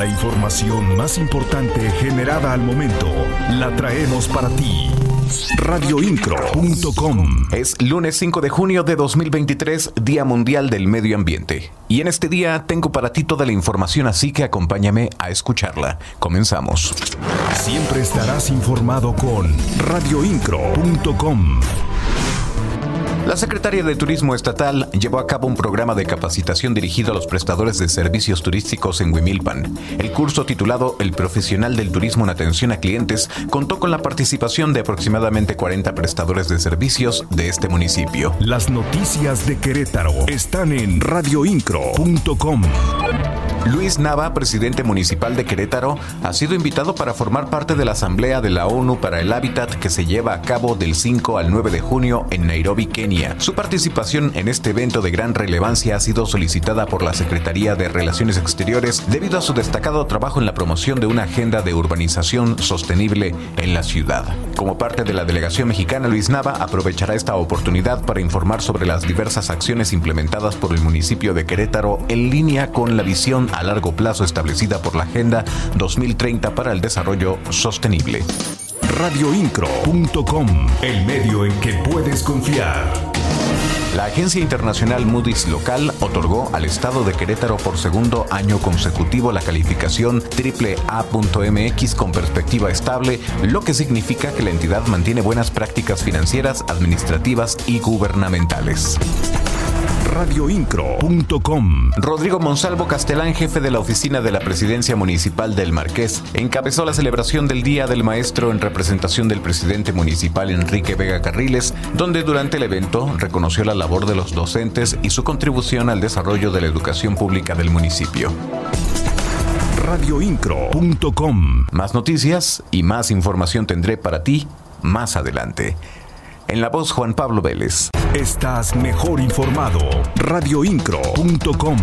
La información más importante generada al momento la traemos para ti. Radioincro.com Es lunes 5 de junio de 2023, Día Mundial del Medio Ambiente. Y en este día tengo para ti toda la información, así que acompáñame a escucharla. Comenzamos. Siempre estarás informado con radioincro.com. La Secretaría de Turismo Estatal llevó a cabo un programa de capacitación dirigido a los prestadores de servicios turísticos en Huimilpan. El curso titulado El Profesional del Turismo en Atención a Clientes contó con la participación de aproximadamente 40 prestadores de servicios de este municipio. Las noticias de Querétaro están en radioincro.com. Luis Nava, presidente municipal de Querétaro, ha sido invitado para formar parte de la Asamblea de la ONU para el Hábitat que se lleva a cabo del 5 al 9 de junio en Nairobi, Kenia. Su participación en este evento de gran relevancia ha sido solicitada por la Secretaría de Relaciones Exteriores debido a su destacado trabajo en la promoción de una agenda de urbanización sostenible en la ciudad. Como parte de la delegación mexicana, Luis Nava aprovechará esta oportunidad para informar sobre las diversas acciones implementadas por el municipio de Querétaro en línea con la visión a largo plazo establecida por la Agenda 2030 para el Desarrollo Sostenible. Radioincro.com, el medio en que puedes confiar. La agencia internacional Moody's local otorgó al estado de Querétaro por segundo año consecutivo la calificación AAA.mx con perspectiva estable, lo que significa que la entidad mantiene buenas prácticas financieras, administrativas y gubernamentales radioincro.com. Rodrigo Monsalvo Castelán, jefe de la oficina de la presidencia municipal del Marqués, encabezó la celebración del Día del Maestro en representación del presidente municipal Enrique Vega Carriles, donde durante el evento reconoció la labor de los docentes y su contribución al desarrollo de la educación pública del municipio radioincro.com. Más noticias y más información tendré para ti más adelante. En la voz Juan Pablo Vélez. Estás mejor informado. Radioincro.com.